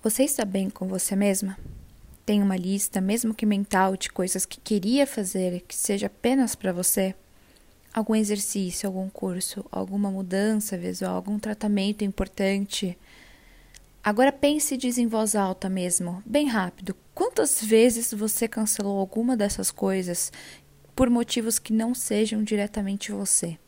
Você está bem com você mesma? Tem uma lista, mesmo que mental, de coisas que queria fazer que seja apenas para você? Algum exercício, algum curso, alguma mudança visual, algum tratamento importante? Agora pense e diz em voz alta mesmo, bem rápido. Quantas vezes você cancelou alguma dessas coisas por motivos que não sejam diretamente você?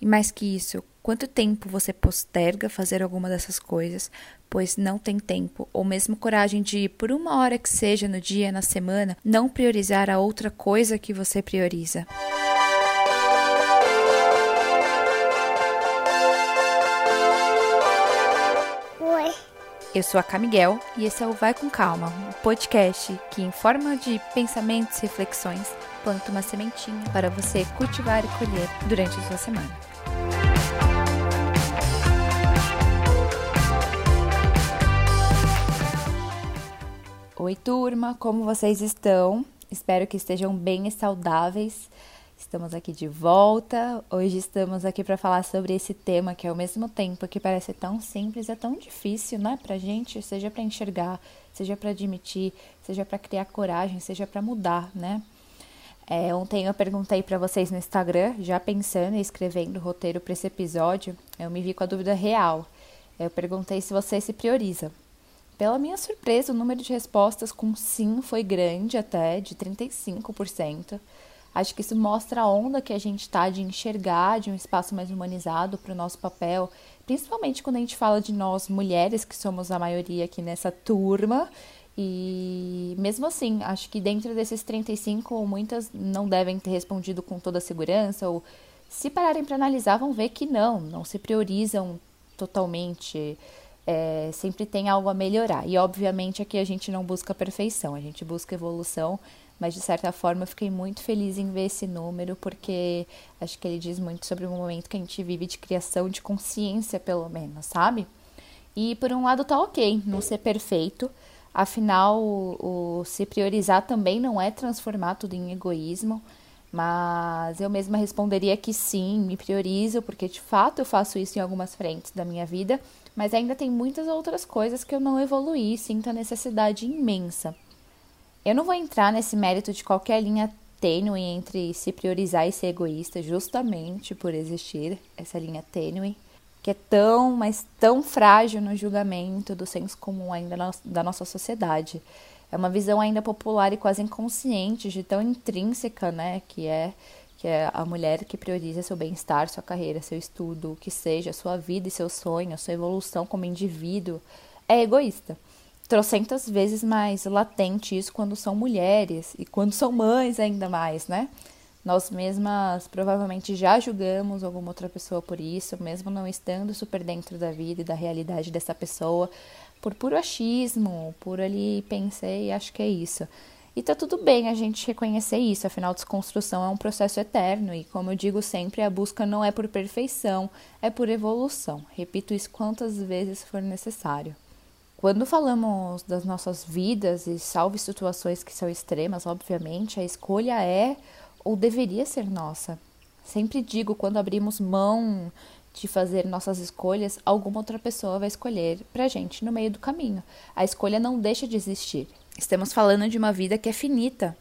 E mais que isso, quanto tempo você posterga fazer alguma dessas coisas, pois não tem tempo, ou mesmo coragem de, por uma hora que seja no dia, na semana, não priorizar a outra coisa que você prioriza? Oi. Eu sou a Camiguel e esse é o Vai com Calma, um podcast que, em forma de pensamentos e reflexões, planta uma sementinha para você cultivar e colher durante a sua semana. Oi, turma, como vocês estão? Espero que estejam bem e saudáveis. Estamos aqui de volta. Hoje estamos aqui para falar sobre esse tema que, ao mesmo tempo que parece tão simples, é tão difícil, né, pra gente, seja para enxergar, seja para admitir, seja para criar coragem, seja para mudar, né? É, ontem eu perguntei para vocês no Instagram, já pensando e escrevendo o roteiro para esse episódio, eu me vi com a dúvida real. Eu perguntei se você se prioriza. Pela minha surpresa, o número de respostas com sim foi grande até, de 35%. Acho que isso mostra a onda que a gente está de enxergar de um espaço mais humanizado para o nosso papel, principalmente quando a gente fala de nós mulheres, que somos a maioria aqui nessa turma. E mesmo assim, acho que dentro desses 35, muitas não devem ter respondido com toda a segurança, ou se pararem para analisar, vão ver que não, não se priorizam totalmente é, sempre tem algo a melhorar. E obviamente aqui a gente não busca perfeição, a gente busca evolução, mas de certa forma eu fiquei muito feliz em ver esse número, porque acho que ele diz muito sobre o momento que a gente vive de criação de consciência, pelo menos, sabe? E por um lado tá ok, não ser perfeito, afinal, o, o se priorizar também não é transformar tudo em egoísmo. Mas eu mesma responderia que sim, me priorizo, porque de fato eu faço isso em algumas frentes da minha vida, mas ainda tem muitas outras coisas que eu não evoluí sinto a necessidade imensa. Eu não vou entrar nesse mérito de qualquer linha tênue entre se priorizar e ser egoísta, justamente por existir essa linha tênue, que é tão, mas tão frágil no julgamento do senso comum ainda da nossa sociedade é uma visão ainda popular e quase inconsciente, de tão intrínseca, né, que é que é a mulher que prioriza seu bem-estar, sua carreira, seu estudo, o que seja, sua vida e seu sonho, sua evolução como indivíduo, é egoísta. Trocentas vezes mais latente isso quando são mulheres e quando são mães ainda mais, né? Nós mesmas provavelmente já julgamos alguma outra pessoa por isso, mesmo não estando super dentro da vida e da realidade dessa pessoa, por puro achismo, por ali pensei acho que é isso. E tá tudo bem a gente reconhecer isso, afinal, desconstrução é um processo eterno e, como eu digo sempre, a busca não é por perfeição, é por evolução. Repito isso quantas vezes for necessário. Quando falamos das nossas vidas e salve situações que são extremas, obviamente, a escolha é ou deveria ser nossa. Sempre digo, quando abrimos mão de fazer nossas escolhas, alguma outra pessoa vai escolher pra gente no meio do caminho. A escolha não deixa de existir. Estamos falando de uma vida que é finita,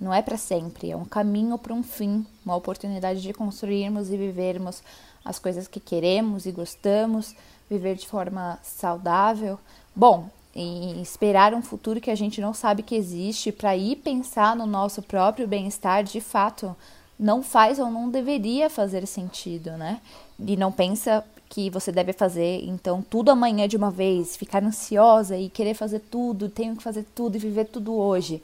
não é para sempre, é um caminho para um fim, uma oportunidade de construirmos e vivermos as coisas que queremos e gostamos, viver de forma saudável. Bom, e esperar um futuro que a gente não sabe que existe para ir pensar no nosso próprio bem-estar, de fato, não faz ou não deveria fazer sentido, né? E não pensa que você deve fazer, então, tudo amanhã de uma vez, ficar ansiosa e querer fazer tudo, tenho que fazer tudo e viver tudo hoje.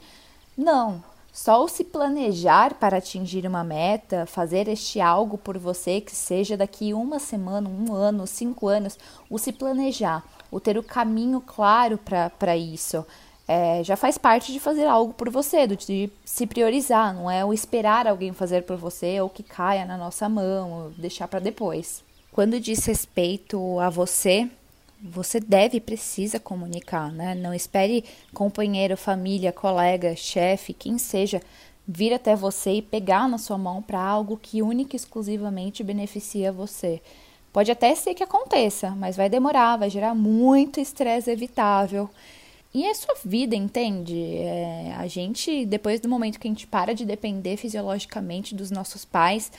Não, só o se planejar para atingir uma meta, fazer este algo por você, que seja daqui uma semana, um ano, cinco anos, o se planejar, o ter o caminho claro para isso, é, já faz parte de fazer algo por você, de se priorizar, não é o esperar alguém fazer por você ou que caia na nossa mão, ou deixar para depois. Quando diz respeito a você, você deve e precisa comunicar, né? Não espere companheiro, família, colega, chefe, quem seja, vir até você e pegar na sua mão para algo que única e exclusivamente beneficia você. Pode até ser que aconteça, mas vai demorar, vai gerar muito estresse evitável. E é sua vida, entende? É, a gente, depois do momento que a gente para de depender fisiologicamente dos nossos pais,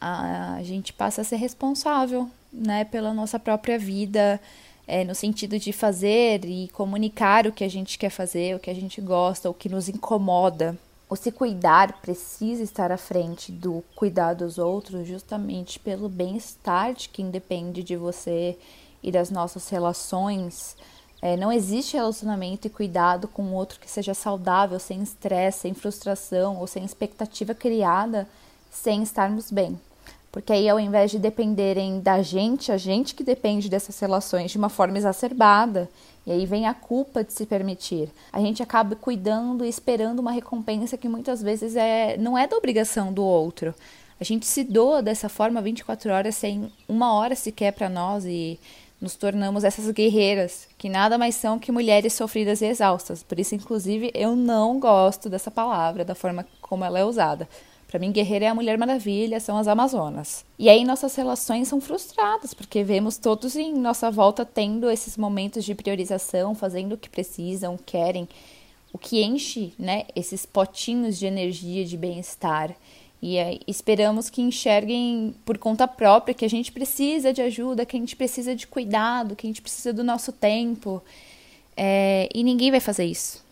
a, a gente passa a ser responsável, né, pela nossa própria vida, é, no sentido de fazer e comunicar o que a gente quer fazer, o que a gente gosta, o que nos incomoda. O se cuidar precisa estar à frente do cuidar dos outros, justamente pelo bem-estar de quem depende de você e das nossas relações é, não existe relacionamento e cuidado com o outro que seja saudável, sem estresse, sem frustração ou sem expectativa criada, sem estarmos bem. Porque aí, ao invés de dependerem da gente, a gente que depende dessas relações de uma forma exacerbada, e aí vem a culpa de se permitir. A gente acaba cuidando e esperando uma recompensa que muitas vezes é, não é da obrigação do outro. A gente se doa dessa forma 24 horas sem uma hora sequer para nós e nos tornamos essas guerreiras, que nada mais são que mulheres sofridas e exaustas. Por isso, inclusive, eu não gosto dessa palavra, da forma como ela é usada. Para mim, guerreira é a Mulher Maravilha, são as Amazonas. E aí nossas relações são frustradas, porque vemos todos em nossa volta tendo esses momentos de priorização, fazendo o que precisam, querem, o que enche, né, esses potinhos de energia, de bem-estar. E é, esperamos que enxerguem por conta própria que a gente precisa de ajuda, que a gente precisa de cuidado, que a gente precisa do nosso tempo. É, e ninguém vai fazer isso.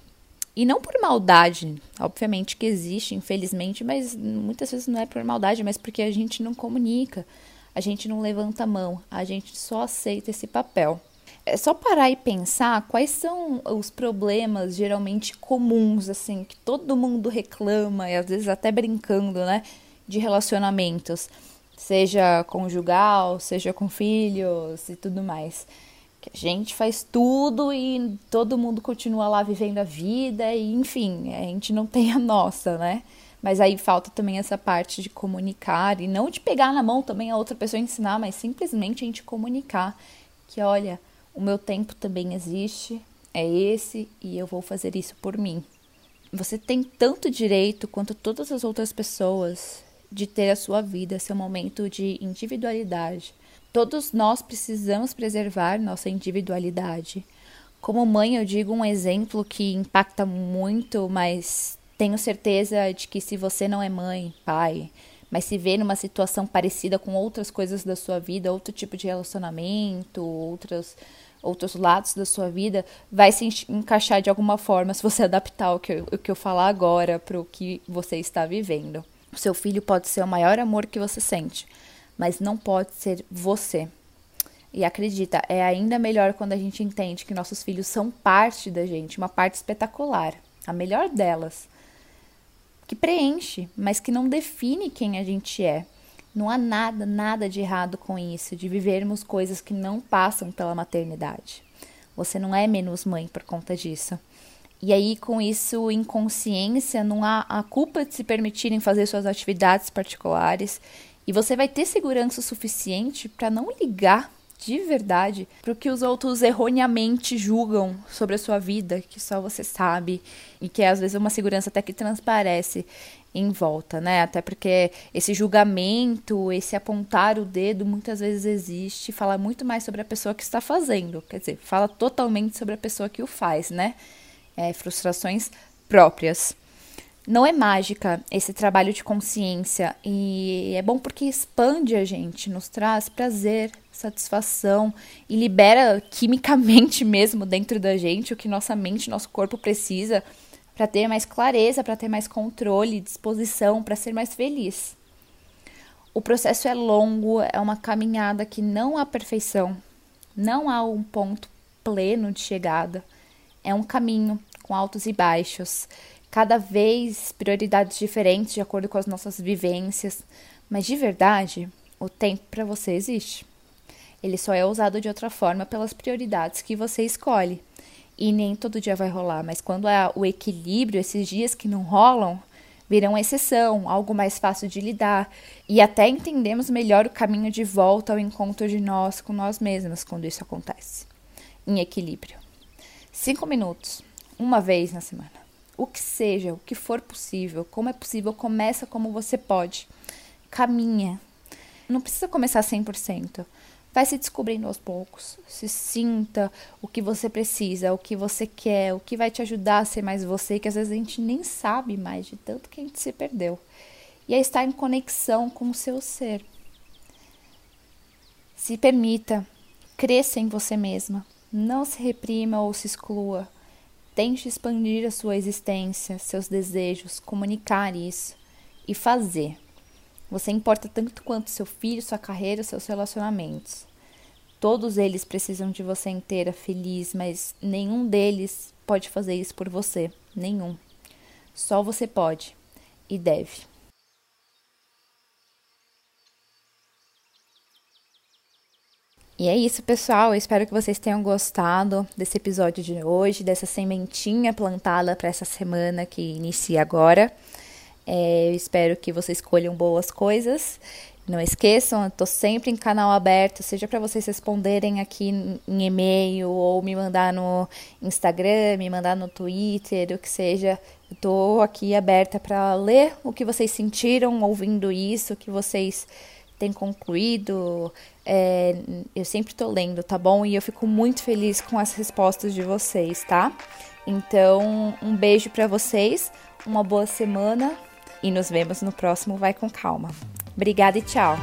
E não por maldade, obviamente que existe, infelizmente, mas muitas vezes não é por maldade, mas porque a gente não comunica, a gente não levanta a mão, a gente só aceita esse papel. É só parar e pensar quais são os problemas geralmente comuns, assim, que todo mundo reclama, e às vezes até brincando, né? De relacionamentos, seja conjugal, seja com filhos e tudo mais. Que a gente faz tudo e todo mundo continua lá vivendo a vida, e enfim, a gente não tem a nossa, né? Mas aí falta também essa parte de comunicar e não de pegar na mão também a outra pessoa ensinar, mas simplesmente a gente comunicar que, olha, o meu tempo também existe, é esse e eu vou fazer isso por mim. Você tem tanto direito quanto todas as outras pessoas de ter a sua vida, seu momento de individualidade. Todos nós precisamos preservar nossa individualidade. Como mãe, eu digo um exemplo que impacta muito, mas tenho certeza de que se você não é mãe, pai, mas se vê numa situação parecida com outras coisas da sua vida, outro tipo de relacionamento, outros, outros lados da sua vida, vai se encaixar de alguma forma se você adaptar o que eu, o que eu falar agora para o que você está vivendo. O seu filho pode ser o maior amor que você sente, mas não pode ser você. E acredita, é ainda melhor quando a gente entende que nossos filhos são parte da gente, uma parte espetacular, a melhor delas que preenche, mas que não define quem a gente é. Não há nada, nada de errado com isso, de vivermos coisas que não passam pela maternidade. Você não é menos mãe por conta disso. E aí, com isso em consciência, não há a culpa de se permitirem fazer suas atividades particulares. E você vai ter segurança suficiente para não ligar de verdade para o que os outros erroneamente julgam sobre a sua vida, que só você sabe e que é, às vezes é uma segurança até que transparece em volta, né? Até porque esse julgamento, esse apontar o dedo muitas vezes existe, fala muito mais sobre a pessoa que está fazendo, quer dizer, fala totalmente sobre a pessoa que o faz, né? É, frustrações próprias. Não é mágica esse trabalho de consciência e é bom porque expande a gente, nos traz prazer, satisfação e libera quimicamente mesmo dentro da gente o que nossa mente, nosso corpo precisa para ter mais clareza, para ter mais controle, disposição, para ser mais feliz. O processo é longo, é uma caminhada que não há perfeição, não há um ponto pleno de chegada. É um caminho com altos e baixos, cada vez prioridades diferentes de acordo com as nossas vivências, mas de verdade, o tempo para você existe. Ele só é usado de outra forma pelas prioridades que você escolhe. E nem todo dia vai rolar, mas quando há o equilíbrio, esses dias que não rolam, virão exceção, algo mais fácil de lidar. E até entendemos melhor o caminho de volta ao encontro de nós com nós mesmas quando isso acontece. Em equilíbrio. Cinco minutos, uma vez na semana. O que seja, o que for possível, como é possível, começa como você pode. Caminha. Não precisa começar 100%. Vai se descobrindo aos poucos. Se sinta o que você precisa, o que você quer, o que vai te ajudar a ser mais você, que às vezes a gente nem sabe mais de tanto que a gente se perdeu. E é estar em conexão com o seu ser. Se permita, cresça em você mesma. Não se reprima ou se exclua. Tente expandir a sua existência, seus desejos, comunicar isso e fazer. Você importa tanto quanto seu filho, sua carreira, seus relacionamentos. Todos eles precisam de você inteira, feliz, mas nenhum deles pode fazer isso por você. Nenhum. Só você pode e deve. E é isso, pessoal. Eu espero que vocês tenham gostado desse episódio de hoje, dessa sementinha plantada para essa semana que inicia agora. É, eu espero que vocês escolham boas coisas. Não esqueçam, eu tô sempre em canal aberto, seja para vocês responderem aqui em e-mail ou me mandar no Instagram, me mandar no Twitter, o que seja. Eu tô aqui aberta para ler o que vocês sentiram ouvindo isso, o que vocês têm concluído. É, eu sempre tô lendo, tá bom? E eu fico muito feliz com as respostas de vocês, tá? Então, um beijo para vocês, uma boa semana e nos vemos no próximo Vai com Calma. Obrigada e tchau!